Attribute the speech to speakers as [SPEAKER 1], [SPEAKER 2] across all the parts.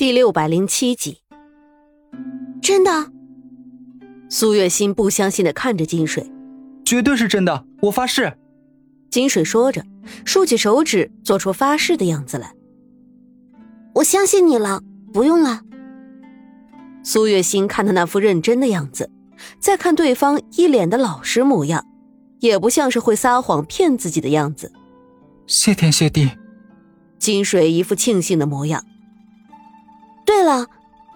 [SPEAKER 1] 第六百零七集，
[SPEAKER 2] 真的？
[SPEAKER 1] 苏月心不相信的看着金水，
[SPEAKER 3] 绝对是真的，我发誓。
[SPEAKER 1] 金水说着，竖起手指，做出发誓的样子来。
[SPEAKER 2] 我相信你了，不用了。
[SPEAKER 1] 苏月心看他那副认真的样子，再看对方一脸的老实模样，也不像是会撒谎骗自己的样子。
[SPEAKER 3] 谢天谢地，
[SPEAKER 1] 金水一副庆幸的模样。
[SPEAKER 2] 对了，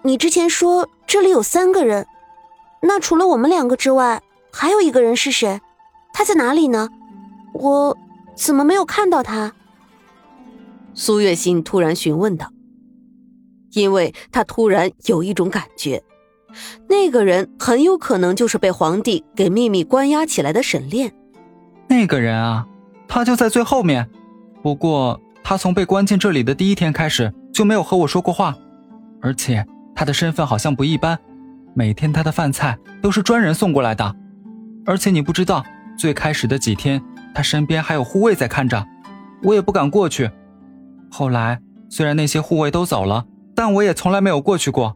[SPEAKER 2] 你之前说这里有三个人，那除了我们两个之外，还有一个人是谁？他在哪里呢？我怎么没有看到他？
[SPEAKER 1] 苏月心突然询问道，因为他突然有一种感觉，那个人很有可能就是被皇帝给秘密关押起来的沈炼。
[SPEAKER 3] 那个人啊，他就在最后面，不过他从被关进这里的第一天开始就没有和我说过话。而且他的身份好像不一般，每天他的饭菜都是专人送过来的。而且你不知道，最开始的几天他身边还有护卫在看着，我也不敢过去。后来虽然那些护卫都走了，但我也从来没有过去过。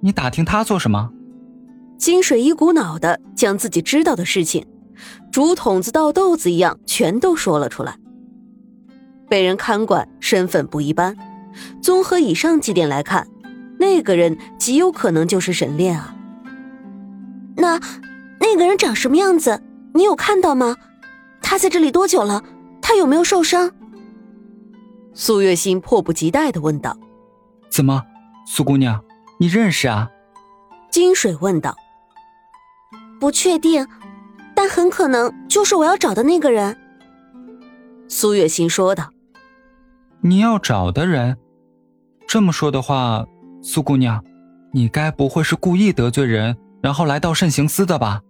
[SPEAKER 3] 你打听他做什么？
[SPEAKER 1] 金水一股脑的将自己知道的事情，竹筒子倒豆子一样全都说了出来。被人看管，身份不一般。综合以上几点来看。那个人极有可能就是沈炼啊！
[SPEAKER 2] 那那个人长什么样子？你有看到吗？他在这里多久了？他有没有受伤？
[SPEAKER 1] 苏月心迫不及待的问道：“
[SPEAKER 3] 怎么，苏姑娘，你认识啊？”
[SPEAKER 1] 金水问道：“
[SPEAKER 2] 不确定，但很可能就是我要找的那个人。”
[SPEAKER 1] 苏月心说道：“
[SPEAKER 3] 你要找的人，这么说的话。”苏姑娘，你该不会是故意得罪人，然后来到慎刑司的吧？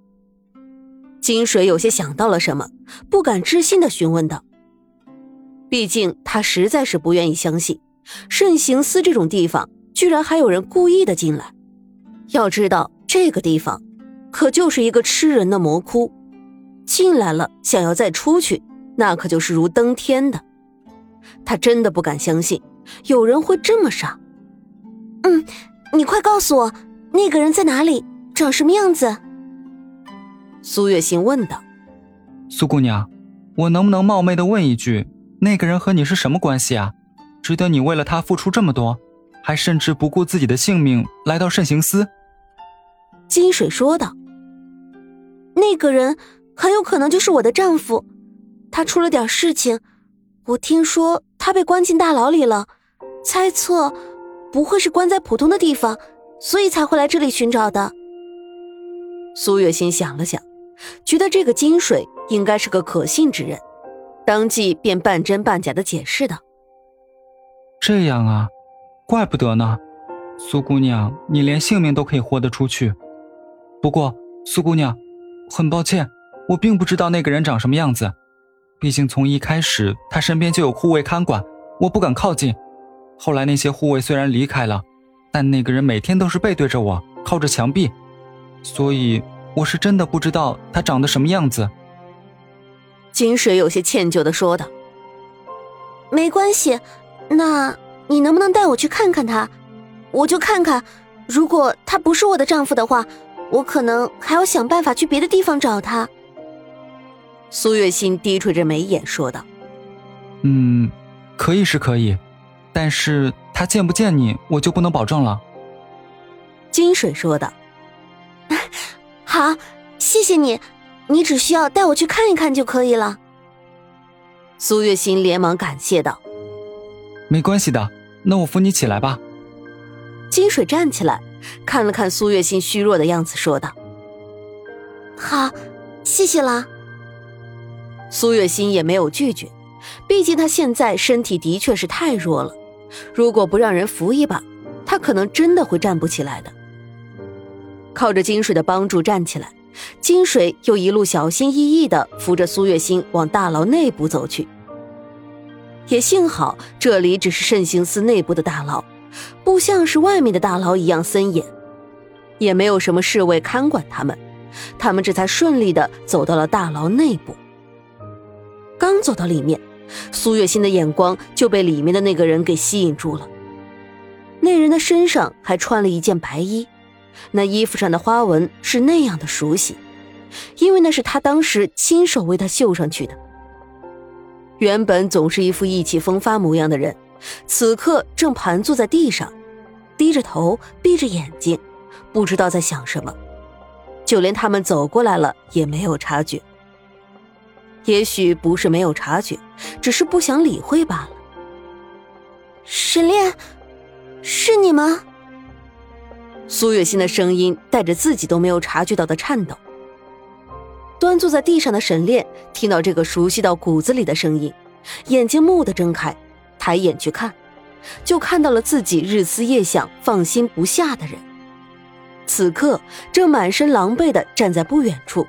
[SPEAKER 1] 金水有些想到了什么，不敢置信的询问道。毕竟他实在是不愿意相信，慎刑司这种地方居然还有人故意的进来。要知道，这个地方可就是一个吃人的魔窟，进来了想要再出去，那可就是如登天的。他真的不敢相信，有人会这么傻。
[SPEAKER 2] 嗯，你快告诉我，那个人在哪里，长什么样子？
[SPEAKER 1] 苏月心问道。
[SPEAKER 3] 苏姑娘，我能不能冒昧的问一句，那个人和你是什么关系啊？值得你为了他付出这么多，还甚至不顾自己的性命来到慎刑司？
[SPEAKER 1] 金水说道。
[SPEAKER 2] 那个人很有可能就是我的丈夫，他出了点事情，我听说他被关进大牢里了，猜测。不会是关在普通的地方，所以才会来这里寻找的。
[SPEAKER 1] 苏月心想了想，觉得这个金水应该是个可信之人，当即便半真半假的解释道：“
[SPEAKER 3] 这样啊，怪不得呢。苏姑娘，你连性命都可以豁得出去。不过，苏姑娘，很抱歉，我并不知道那个人长什么样子，毕竟从一开始他身边就有护卫看管，我不敢靠近。”后来那些护卫虽然离开了，但那个人每天都是背对着我，靠着墙壁，所以我是真的不知道他长得什么样子。
[SPEAKER 1] 金水有些歉疚的说道：“
[SPEAKER 2] 没关系，那你能不能带我去看看他？我就看看，如果他不是我的丈夫的话，我可能还要想办法去别的地方找他。”
[SPEAKER 1] 苏月心低垂着眉眼说道：“
[SPEAKER 3] 嗯，可以是可以。”但是他见不见你，我就不能保证了。”
[SPEAKER 1] 金水说道。
[SPEAKER 2] “好，谢谢你，你只需要带我去看一看就可以了。”
[SPEAKER 1] 苏月心连忙感谢道。
[SPEAKER 3] “没关系的，那我扶你起来吧。”
[SPEAKER 1] 金水站起来，看了看苏月心虚弱的样子，说道：“
[SPEAKER 2] 好，谢谢了。”
[SPEAKER 1] 苏月心也没有拒绝，毕竟她现在身体的确是太弱了。如果不让人扶一把，他可能真的会站不起来的。靠着金水的帮助站起来，金水又一路小心翼翼地扶着苏月心往大牢内部走去。也幸好这里只是慎刑司内部的大牢，不像是外面的大牢一样森严，也没有什么侍卫看管他们，他们这才顺利地走到了大牢内部。刚走到里面。苏月心的眼光就被里面的那个人给吸引住了。那人的身上还穿了一件白衣，那衣服上的花纹是那样的熟悉，因为那是他当时亲手为他绣上去的。原本总是一副意气风发模样的人，此刻正盘坐在地上，低着头，闭着眼睛，不知道在想什么。就连他们走过来了也没有察觉。也许不是没有察觉，只是不想理会罢了。
[SPEAKER 2] 沈炼，是你吗？
[SPEAKER 1] 苏月心的声音带着自己都没有察觉到的颤抖。端坐在地上的沈炼听到这个熟悉到骨子里的声音，眼睛蓦地睁开，抬眼去看，就看到了自己日思夜想、放心不下的人，此刻正满身狼狈的站在不远处，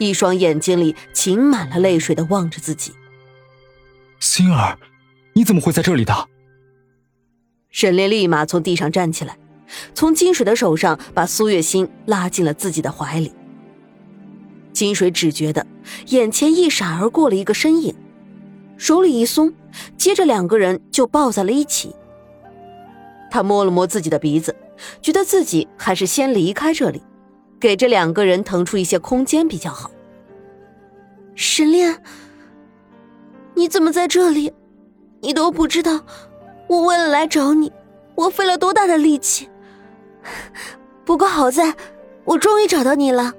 [SPEAKER 1] 一双眼睛里噙满了泪水的望着自己。
[SPEAKER 3] 心儿，你怎么会在这里的？
[SPEAKER 1] 沈炼立马从地上站起来，从金水的手上把苏月心拉进了自己的怀里。金水只觉得眼前一闪而过了一个身影，手里一松，接着两个人就抱在了一起。他摸了摸自己的鼻子，觉得自己还是先离开这里，给这两个人腾出一些空间比较好。
[SPEAKER 2] 沈炼，你怎么在这里？你都不知道，我为了来找你，我费了多大的力气。不过好在，我终于找到你了。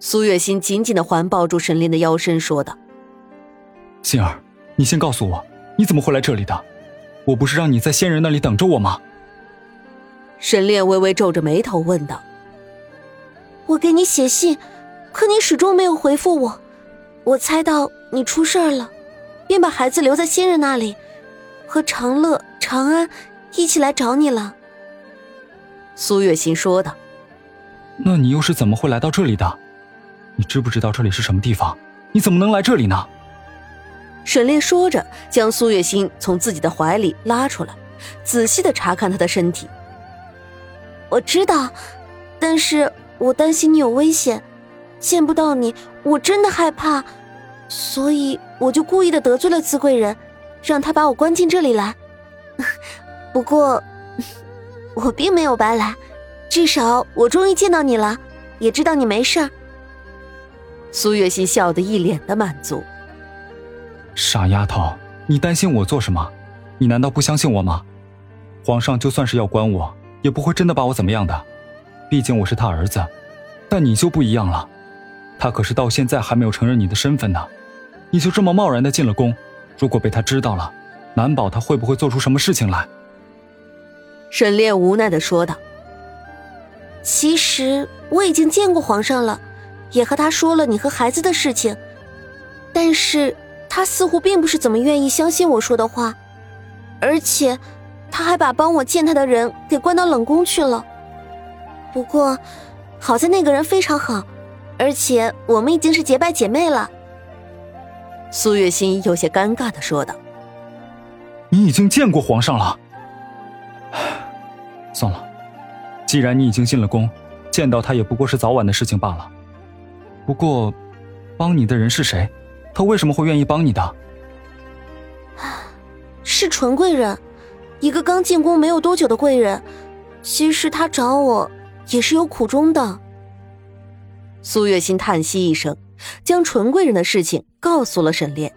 [SPEAKER 1] 苏月心紧紧的环抱住沈炼的腰身，说道：“
[SPEAKER 3] 心儿，你先告诉我，你怎么会来这里的？我不是让你在仙人那里等着我吗？”
[SPEAKER 1] 沈炼微微皱着眉头问道：“
[SPEAKER 2] 我给你写信，可你始终没有回复我。我猜到你出事了，便把孩子留在仙人那里，和长乐、长安一起来找你了。”
[SPEAKER 1] 苏月心说道：“
[SPEAKER 3] 那你又是怎么会来到这里的？”你知不知道这里是什么地方？你怎么能来这里呢？
[SPEAKER 1] 沈烈说着，将苏月心从自己的怀里拉出来，仔细的查看她的身体。
[SPEAKER 2] 我知道，但是我担心你有危险，见不到你，我真的害怕，所以我就故意的得罪了资贵人，让他把我关进这里来。不过，我并没有白来，至少我终于见到你了，也知道你没事儿。
[SPEAKER 1] 苏月心笑得一脸的满足。
[SPEAKER 3] 傻丫头，你担心我做什么？你难道不相信我吗？皇上就算是要关我，也不会真的把我怎么样的。毕竟我是他儿子。但你就不一样了，他可是到现在还没有承认你的身份呢。你就这么贸然的进了宫，如果被他知道了，难保他会不会做出什么事情来。
[SPEAKER 1] 沈炼无奈的说道：“
[SPEAKER 2] 其实我已经见过皇上了。”也和他说了你和孩子的事情，但是他似乎并不是怎么愿意相信我说的话，而且他还把帮我见他的人给关到冷宫去了。不过，好在那个人非常好，而且我们已经是结拜姐妹了。
[SPEAKER 1] 苏月心有些尴尬的说道：“
[SPEAKER 3] 你已经见过皇上了。算了，既然你已经进了宫，见到他也不过是早晚的事情罢了。”不过，帮你的人是谁？他为什么会愿意帮你的？
[SPEAKER 2] 是纯贵人，一个刚进宫没有多久的贵人。其实他找我也是有苦衷的。
[SPEAKER 1] 苏月心叹息一声，将纯贵人的事情告诉了沈炼。